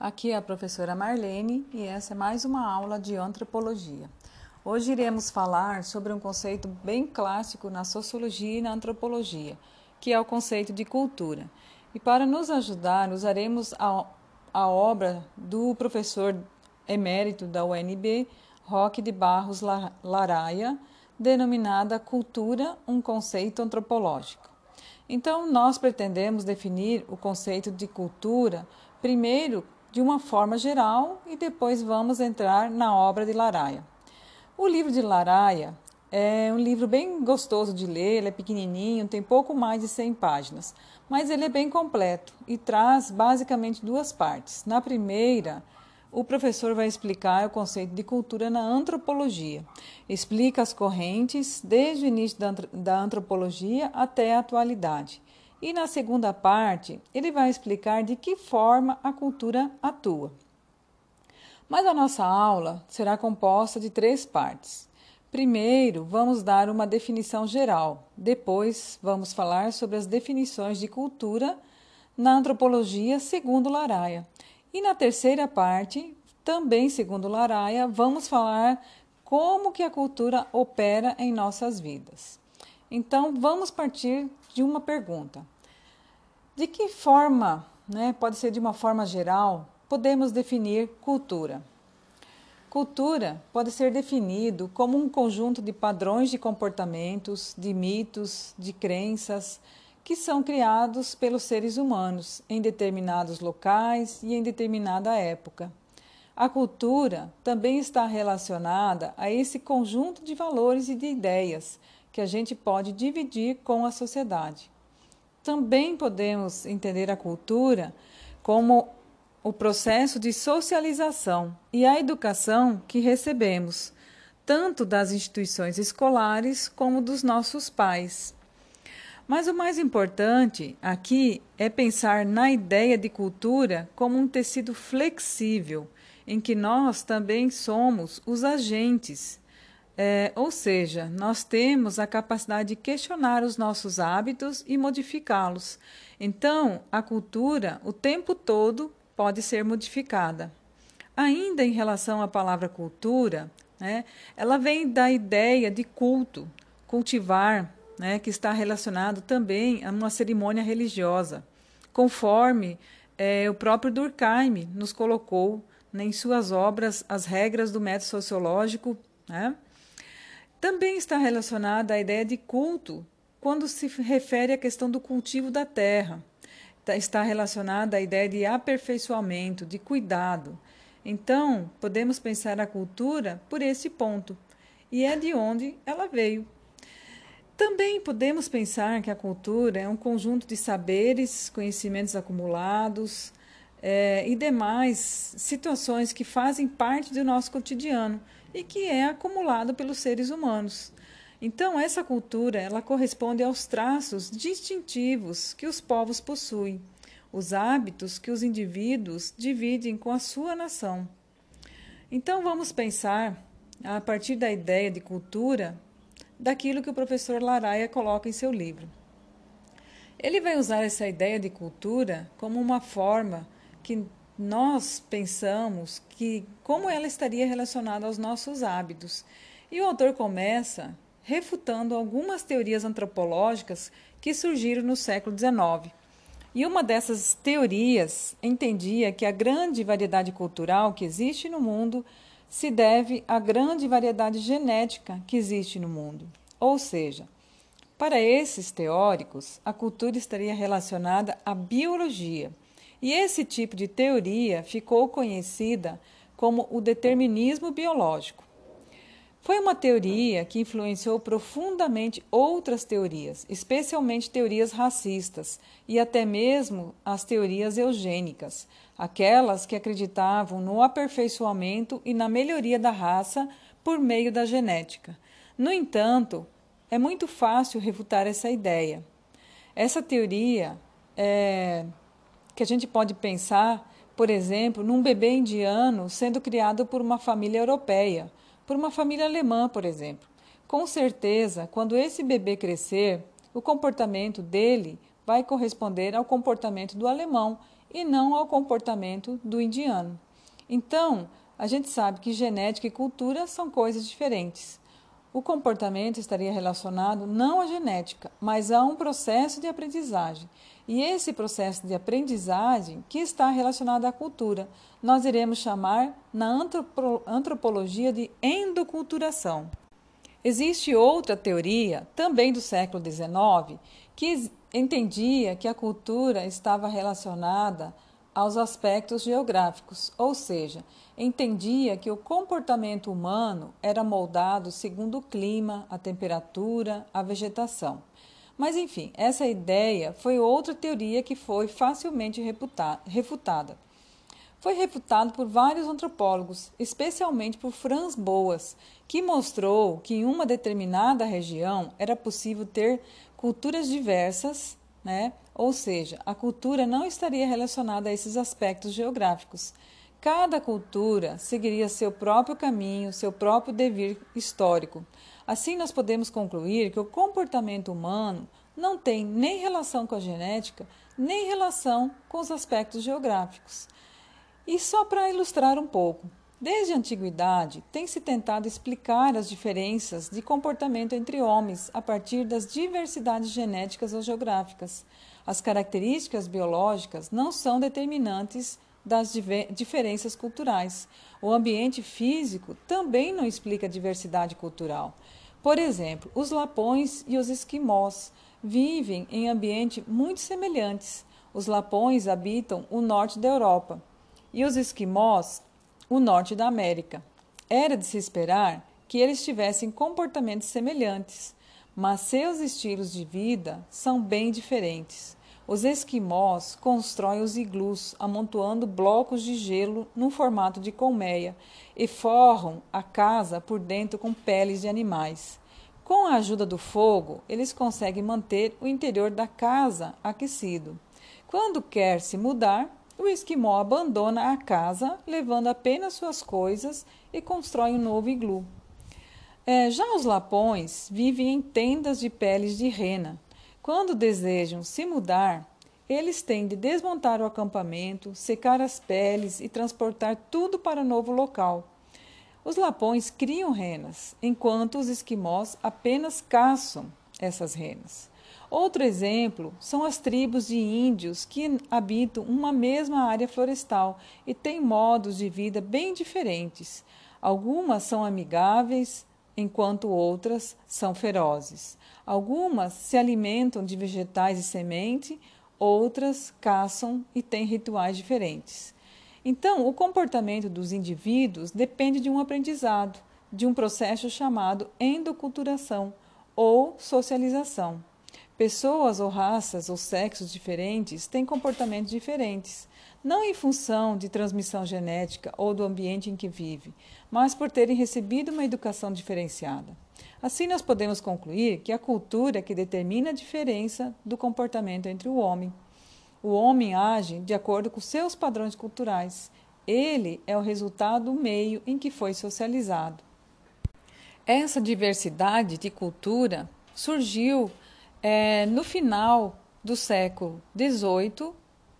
Aqui é a professora Marlene e essa é mais uma aula de antropologia. Hoje iremos falar sobre um conceito bem clássico na sociologia e na antropologia, que é o conceito de cultura. E para nos ajudar, usaremos a, a obra do professor emérito da UNB, Roque de Barros Laraia, denominada Cultura, um conceito antropológico. Então, nós pretendemos definir o conceito de cultura primeiro de uma forma geral e depois vamos entrar na obra de Laraia. O livro de Laraia é um livro bem gostoso de ler, ele é pequenininho, tem pouco mais de 100 páginas, mas ele é bem completo e traz basicamente duas partes. Na primeira, o professor vai explicar o conceito de cultura na antropologia. Explica as correntes desde o início da antropologia até a atualidade e na segunda parte, ele vai explicar de que forma a cultura atua. Mas a nossa aula será composta de três partes. Primeiro, vamos dar uma definição geral. Depois, vamos falar sobre as definições de cultura na antropologia segundo Laraia. E na terceira parte, também segundo Laraia, vamos falar como que a cultura opera em nossas vidas. Então, vamos partir de uma pergunta. De que forma, né, pode ser de uma forma geral, podemos definir cultura? Cultura pode ser definido como um conjunto de padrões de comportamentos, de mitos, de crenças que são criados pelos seres humanos em determinados locais e em determinada época. A cultura também está relacionada a esse conjunto de valores e de ideias que a gente pode dividir com a sociedade. Também podemos entender a cultura como o processo de socialização e a educação que recebemos, tanto das instituições escolares como dos nossos pais. Mas o mais importante aqui é pensar na ideia de cultura como um tecido flexível, em que nós também somos os agentes é, ou seja, nós temos a capacidade de questionar os nossos hábitos e modificá-los. Então, a cultura, o tempo todo, pode ser modificada. Ainda em relação à palavra cultura, né, ela vem da ideia de culto, cultivar, né, que está relacionado também a uma cerimônia religiosa, conforme é, o próprio Durkheim nos colocou né, em suas obras As Regras do Método Sociológico. Né, também está relacionada à ideia de culto, quando se refere à questão do cultivo da terra. Tá, está relacionada à ideia de aperfeiçoamento, de cuidado. Então, podemos pensar a cultura por esse ponto, e é de onde ela veio. Também podemos pensar que a cultura é um conjunto de saberes, conhecimentos acumulados é, e demais situações que fazem parte do nosso cotidiano e que é acumulado pelos seres humanos. Então, essa cultura ela corresponde aos traços distintivos que os povos possuem, os hábitos que os indivíduos dividem com a sua nação. Então, vamos pensar, a partir da ideia de cultura, daquilo que o professor Laraia coloca em seu livro. Ele vai usar essa ideia de cultura como uma forma que nós pensamos que como ela estaria relacionada aos nossos hábitos. E o autor começa refutando algumas teorias antropológicas que surgiram no século XIX. E uma dessas teorias entendia que a grande variedade cultural que existe no mundo se deve à grande variedade genética que existe no mundo. Ou seja, para esses teóricos, a cultura estaria relacionada à biologia e esse tipo de teoria ficou conhecida como o determinismo biológico. Foi uma teoria que influenciou profundamente outras teorias, especialmente teorias racistas e até mesmo as teorias eugênicas, aquelas que acreditavam no aperfeiçoamento e na melhoria da raça por meio da genética. No entanto, é muito fácil refutar essa ideia. Essa teoria é, que a gente pode pensar, por exemplo, num bebê indiano sendo criado por uma família europeia, por uma família alemã, por exemplo. Com certeza, quando esse bebê crescer, o comportamento dele vai corresponder ao comportamento do alemão e não ao comportamento do indiano. Então, a gente sabe que genética e cultura são coisas diferentes. O comportamento estaria relacionado não à genética, mas a um processo de aprendizagem. E esse processo de aprendizagem que está relacionado à cultura, nós iremos chamar na antropologia de endoculturação. Existe outra teoria, também do século XIX, que entendia que a cultura estava relacionada aos aspectos geográficos, ou seja, entendia que o comportamento humano era moldado segundo o clima, a temperatura, a vegetação. Mas, enfim, essa ideia foi outra teoria que foi facilmente refutada. Foi refutado por vários antropólogos, especialmente por Franz Boas, que mostrou que em uma determinada região era possível ter culturas diversas, né? ou seja, a cultura não estaria relacionada a esses aspectos geográficos. Cada cultura seguiria seu próprio caminho, seu próprio devir histórico. Assim, nós podemos concluir que o comportamento humano não tem nem relação com a genética, nem relação com os aspectos geográficos. E só para ilustrar um pouco, desde a antiguidade tem se tentado explicar as diferenças de comportamento entre homens a partir das diversidades genéticas ou geográficas. As características biológicas não são determinantes das diferenças culturais. O ambiente físico também não explica a diversidade cultural. Por exemplo, os lapões e os esquimós vivem em ambientes muito semelhantes. Os lapões habitam o norte da Europa e os esquimós o norte da América. Era de se esperar que eles tivessem comportamentos semelhantes, mas seus estilos de vida são bem diferentes. Os esquimós constroem os iglus amontoando blocos de gelo no formato de colmeia e forram a casa por dentro com peles de animais. Com a ajuda do fogo, eles conseguem manter o interior da casa aquecido. Quando quer se mudar, o esquimó abandona a casa, levando apenas suas coisas e constrói um novo iglu. É, já os lapões vivem em tendas de peles de rena, quando desejam se mudar, eles têm de desmontar o acampamento, secar as peles e transportar tudo para novo local. Os lapões criam renas, enquanto os esquimós apenas caçam essas renas. Outro exemplo são as tribos de índios que habitam uma mesma área florestal e têm modos de vida bem diferentes. Algumas são amigáveis, enquanto outras são ferozes. Algumas se alimentam de vegetais e semente, outras caçam e têm rituais diferentes. Então, o comportamento dos indivíduos depende de um aprendizado, de um processo chamado endoculturação ou socialização. Pessoas ou raças ou sexos diferentes têm comportamentos diferentes, não em função de transmissão genética ou do ambiente em que vive, mas por terem recebido uma educação diferenciada. Assim, nós podemos concluir que a cultura é que determina a diferença do comportamento entre o homem. O homem age de acordo com seus padrões culturais. Ele é o resultado do meio em que foi socializado. Essa diversidade de cultura surgiu é, no final do século XVIII,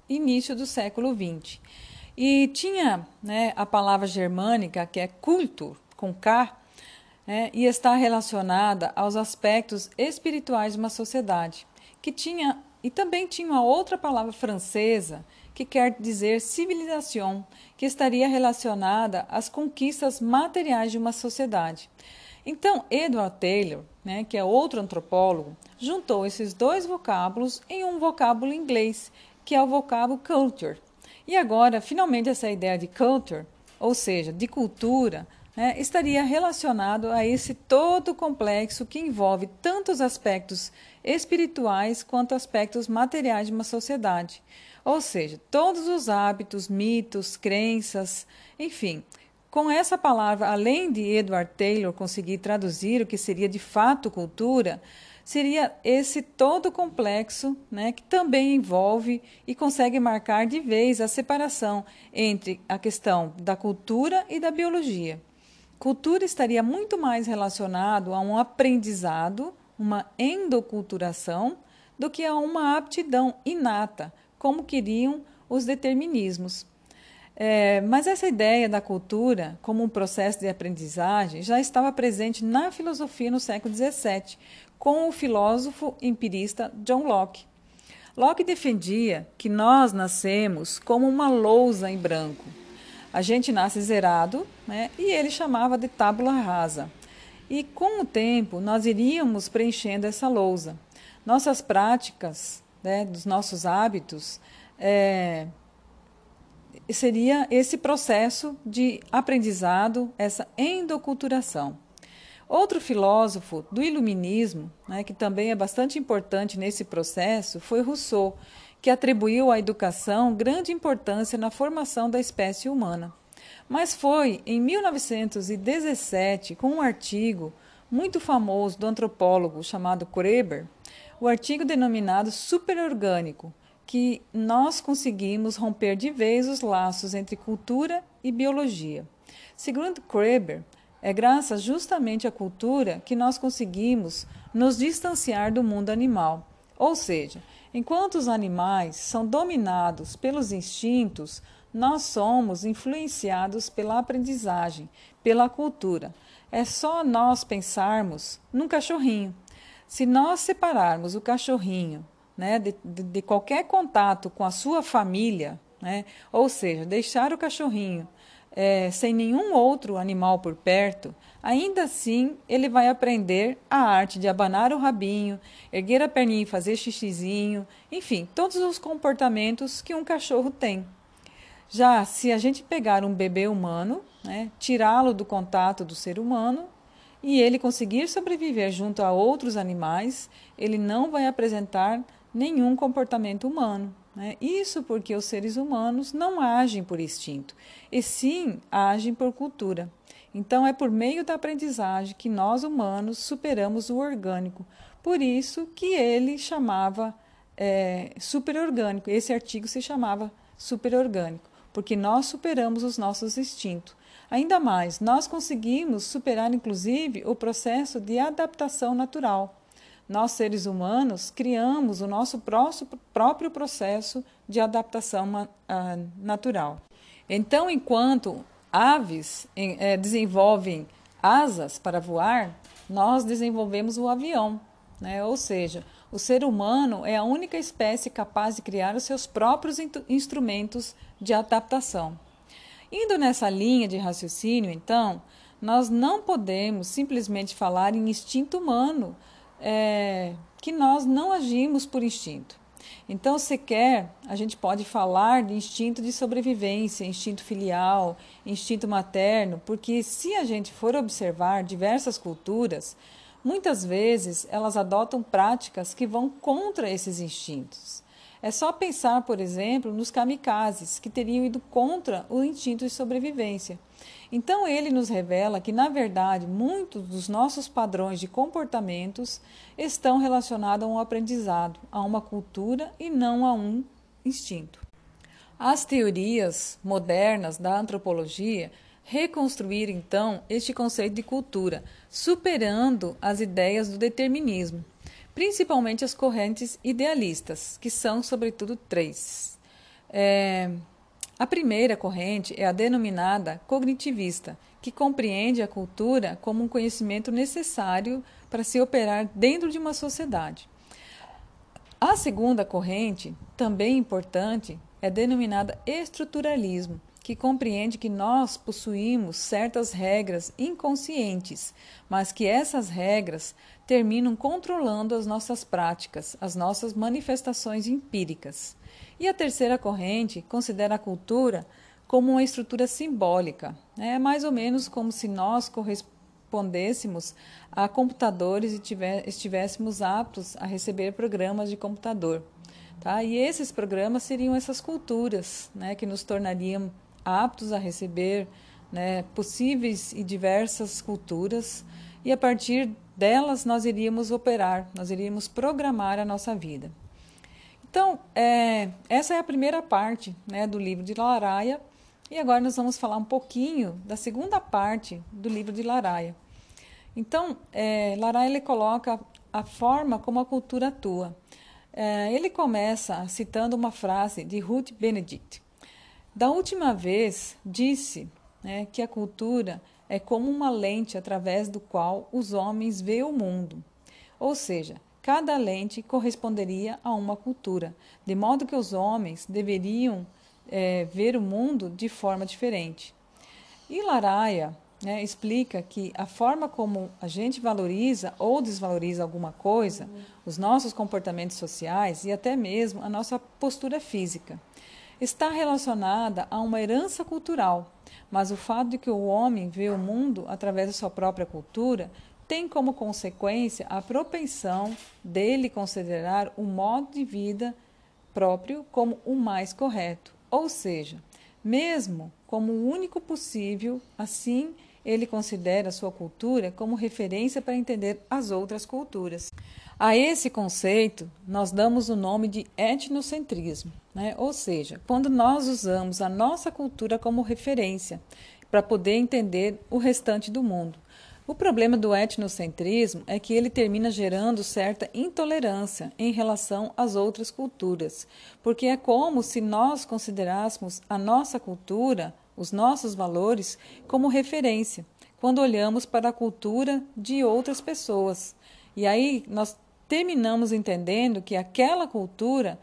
início do século XX. E tinha né, a palavra germânica, que é cultur, com K, né, e está relacionada aos aspectos espirituais de uma sociedade, que tinha, e também tinha uma outra palavra francesa, que quer dizer civilização, que estaria relacionada às conquistas materiais de uma sociedade. Então, Edward Taylor, né, que é outro antropólogo, juntou esses dois vocábulos em um vocábulo inglês, que é o vocábulo culture. E agora, finalmente, essa ideia de culture, ou seja, de cultura, né, estaria relacionado a esse todo complexo que envolve tantos aspectos espirituais quanto aspectos materiais de uma sociedade. Ou seja, todos os hábitos, mitos, crenças, enfim, com essa palavra, além de Edward Taylor conseguir traduzir o que seria de fato cultura, seria esse todo complexo né, que também envolve e consegue marcar de vez a separação entre a questão da cultura e da biologia. Cultura estaria muito mais relacionado a um aprendizado, uma endoculturação, do que a uma aptidão inata, como queriam os determinismos. É, mas essa ideia da cultura como um processo de aprendizagem já estava presente na filosofia no século XVII, com o filósofo empirista John Locke. Locke defendia que nós nascemos como uma lousa em branco. A gente nasce zerado, né, e ele chamava de tábula rasa. E com o tempo nós iríamos preenchendo essa lousa. Nossas práticas, né, dos nossos hábitos, é, seria esse processo de aprendizado, essa endoculturação. Outro filósofo do iluminismo, né, que também é bastante importante nesse processo, foi Rousseau, que atribuiu à educação grande importância na formação da espécie humana. Mas foi em 1917, com um artigo muito famoso do antropólogo chamado Kreber, o artigo denominado Superorgânico, que nós conseguimos romper de vez os laços entre cultura e biologia. Segundo Kreber, é graças justamente à cultura que nós conseguimos nos distanciar do mundo animal. Ou seja, enquanto os animais são dominados pelos instintos, nós somos influenciados pela aprendizagem, pela cultura. É só nós pensarmos num cachorrinho. Se nós separarmos o cachorrinho né, de, de, de qualquer contato com a sua família, né, ou seja, deixar o cachorrinho é, sem nenhum outro animal por perto, ainda assim ele vai aprender a arte de abanar o rabinho, erguer a perninha e fazer xixizinho, enfim, todos os comportamentos que um cachorro tem. Já se a gente pegar um bebê humano, né, tirá-lo do contato do ser humano e ele conseguir sobreviver junto a outros animais, ele não vai apresentar nenhum comportamento humano. Né? Isso porque os seres humanos não agem por instinto, e sim agem por cultura. Então, é por meio da aprendizagem que nós humanos superamos o orgânico. Por isso que ele chamava é, superorgânico. Esse artigo se chamava superorgânico, porque nós superamos os nossos instintos. Ainda mais, nós conseguimos superar, inclusive, o processo de adaptação natural nós seres humanos criamos o nosso próprio processo de adaptação ah, natural. Então, enquanto aves eh, desenvolvem asas para voar, nós desenvolvemos o avião, né? ou seja, o ser humano é a única espécie capaz de criar os seus próprios instrumentos de adaptação. Indo nessa linha de raciocínio, então, nós não podemos simplesmente falar em instinto humano é, que nós não agimos por instinto. Então, sequer a gente pode falar de instinto de sobrevivência, instinto filial, instinto materno, porque se a gente for observar diversas culturas, muitas vezes elas adotam práticas que vão contra esses instintos. É só pensar, por exemplo, nos kamikazes, que teriam ido contra o instinto de sobrevivência. Então, ele nos revela que, na verdade, muitos dos nossos padrões de comportamentos estão relacionados a um aprendizado, a uma cultura e não a um instinto. As teorias modernas da antropologia reconstruíram então este conceito de cultura, superando as ideias do determinismo principalmente as correntes idealistas, que são, sobretudo, três. É, a primeira corrente é a denominada cognitivista, que compreende a cultura como um conhecimento necessário para se operar dentro de uma sociedade. A segunda corrente, também importante, é denominada estruturalismo, que compreende que nós possuímos certas regras inconscientes, mas que essas regras terminam controlando as nossas práticas, as nossas manifestações empíricas. E a terceira corrente considera a cultura como uma estrutura simbólica, é mais ou menos como se nós correspondêssemos a computadores e estivéssemos aptos a receber programas de computador. Tá? E esses programas seriam essas culturas né, que nos tornariam aptos a receber né, possíveis e diversas culturas, e a partir delas nós iríamos operar, nós iríamos programar a nossa vida. Então, é, essa é a primeira parte né, do livro de Laraia, e agora nós vamos falar um pouquinho da segunda parte do livro de Laraia. Então, é, Laraia ele coloca a forma como a cultura atua. É, ele começa citando uma frase de Ruth Benedict. Da última vez, disse né, que a cultura é como uma lente através do qual os homens veem o mundo. Ou seja, cada lente corresponderia a uma cultura, de modo que os homens deveriam é, ver o mundo de forma diferente. E Laraia né, explica que a forma como a gente valoriza ou desvaloriza alguma coisa, os nossos comportamentos sociais e até mesmo a nossa postura física, está relacionada a uma herança cultural. Mas o fato de que o homem vê o mundo através da sua própria cultura tem como consequência a propensão dele considerar o modo de vida próprio como o mais correto, ou seja, mesmo como o único possível, assim ele considera sua cultura como referência para entender as outras culturas. A esse conceito, nós damos o nome de etnocentrismo, né? ou seja, quando nós usamos a nossa cultura como referência para poder entender o restante do mundo. O problema do etnocentrismo é que ele termina gerando certa intolerância em relação às outras culturas, porque é como se nós considerássemos a nossa cultura, os nossos valores, como referência, quando olhamos para a cultura de outras pessoas. E aí nós terminamos entendendo que aquela cultura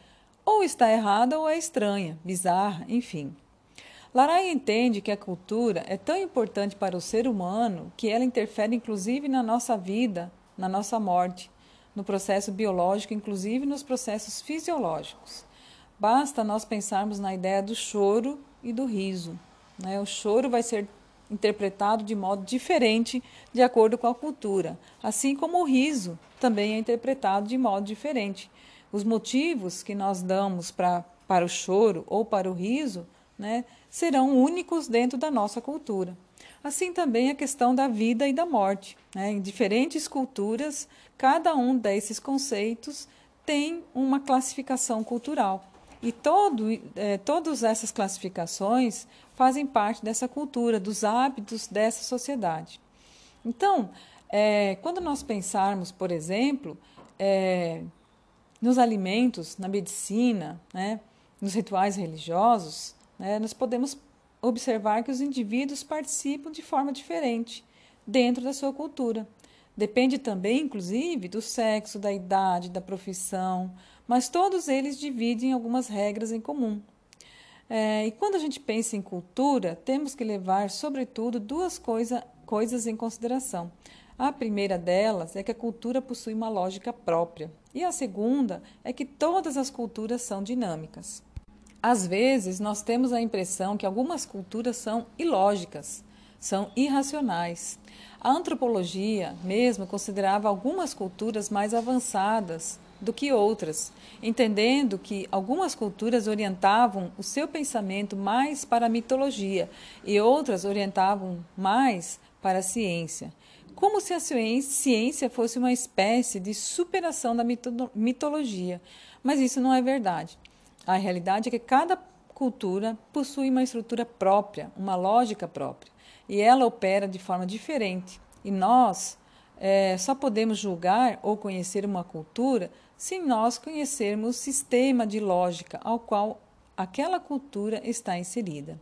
ou está errada ou é estranha, bizarra, enfim. Laray entende que a cultura é tão importante para o ser humano que ela interfere inclusive na nossa vida, na nossa morte, no processo biológico, inclusive nos processos fisiológicos. Basta nós pensarmos na ideia do choro e do riso. Né? O choro vai ser interpretado de modo diferente de acordo com a cultura, assim como o riso também é interpretado de modo diferente. Os motivos que nós damos pra, para o choro ou para o riso né, serão únicos dentro da nossa cultura. Assim também a questão da vida e da morte. Né? Em diferentes culturas, cada um desses conceitos tem uma classificação cultural. E todo, é, todas essas classificações fazem parte dessa cultura, dos hábitos dessa sociedade. Então, é, quando nós pensarmos, por exemplo, é, nos alimentos, na medicina, né, nos rituais religiosos, né, nós podemos observar que os indivíduos participam de forma diferente dentro da sua cultura. Depende também, inclusive, do sexo, da idade, da profissão, mas todos eles dividem algumas regras em comum. É, e quando a gente pensa em cultura, temos que levar, sobretudo, duas coisa, coisas em consideração. A primeira delas é que a cultura possui uma lógica própria, e a segunda é que todas as culturas são dinâmicas. Às vezes, nós temos a impressão que algumas culturas são ilógicas, são irracionais. A antropologia mesmo considerava algumas culturas mais avançadas do que outras, entendendo que algumas culturas orientavam o seu pensamento mais para a mitologia e outras orientavam mais para a ciência. Como se a ciência fosse uma espécie de superação da mitologia, mas isso não é verdade. A realidade é que cada cultura possui uma estrutura própria, uma lógica própria, e ela opera de forma diferente. E nós é, só podemos julgar ou conhecer uma cultura se nós conhecermos o sistema de lógica ao qual aquela cultura está inserida.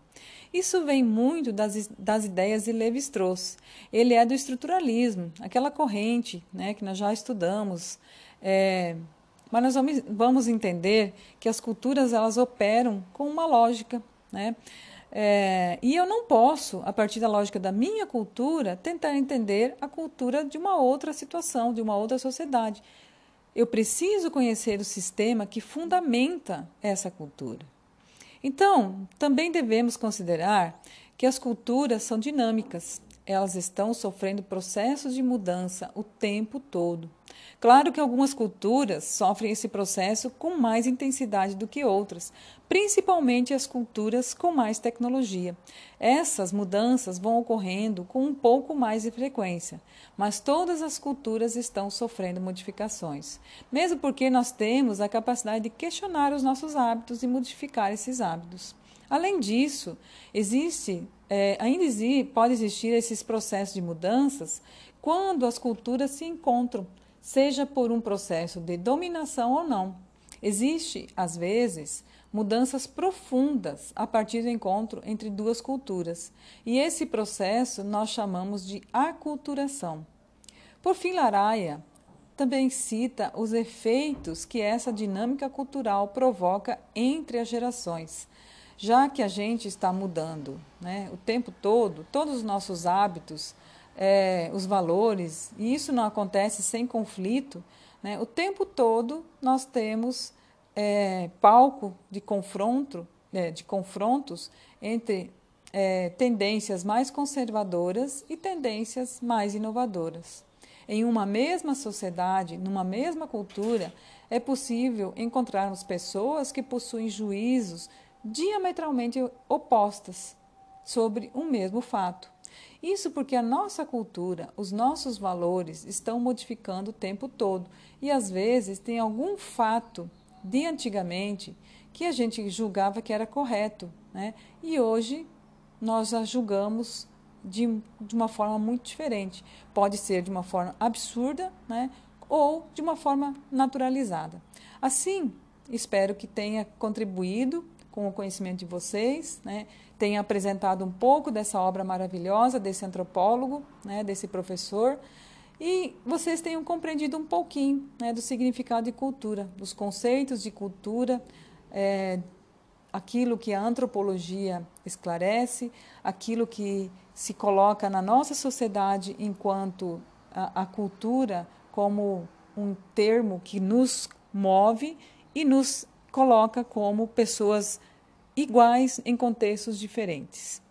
Isso vem muito das, das ideias de Levi-Strauss. Ele é do estruturalismo, aquela corrente né, que nós já estudamos. É, mas nós vamos, vamos entender que as culturas elas operam com uma lógica, né? É, e eu não posso, a partir da lógica da minha cultura, tentar entender a cultura de uma outra situação, de uma outra sociedade. Eu preciso conhecer o sistema que fundamenta essa cultura. Então, também devemos considerar que as culturas são dinâmicas, elas estão sofrendo processos de mudança o tempo todo. Claro que algumas culturas sofrem esse processo com mais intensidade do que outras, principalmente as culturas com mais tecnologia. Essas mudanças vão ocorrendo com um pouco mais de frequência, mas todas as culturas estão sofrendo modificações, mesmo porque nós temos a capacidade de questionar os nossos hábitos e modificar esses hábitos. Além disso, existe, é, ainda existe, pode existir esses processos de mudanças quando as culturas se encontram, seja por um processo de dominação ou não. Existe, às vezes, mudanças profundas a partir do encontro entre duas culturas, e esse processo nós chamamos de aculturação. Por fim, Laraia também cita os efeitos que essa dinâmica cultural provoca entre as gerações. Já que a gente está mudando né, o tempo todo, todos os nossos hábitos, é, os valores, e isso não acontece sem conflito, né, o tempo todo nós temos é, palco de confronto, é, de confrontos entre é, tendências mais conservadoras e tendências mais inovadoras. Em uma mesma sociedade, numa mesma cultura, é possível encontrarmos pessoas que possuem juízos diametralmente opostas sobre um mesmo fato. Isso porque a nossa cultura, os nossos valores estão modificando o tempo todo e às vezes tem algum fato de antigamente que a gente julgava que era correto, né? E hoje nós a julgamos de, de uma forma muito diferente. Pode ser de uma forma absurda, né? ou de uma forma naturalizada. Assim, espero que tenha contribuído com o conhecimento de vocês, né? apresentado um pouco dessa obra maravilhosa desse antropólogo, né? desse professor, e vocês tenham compreendido um pouquinho né? do significado de cultura, dos conceitos de cultura, é, aquilo que a antropologia esclarece, aquilo que se coloca na nossa sociedade enquanto a, a cultura como um termo que nos move e nos coloca como pessoas iguais em contextos diferentes.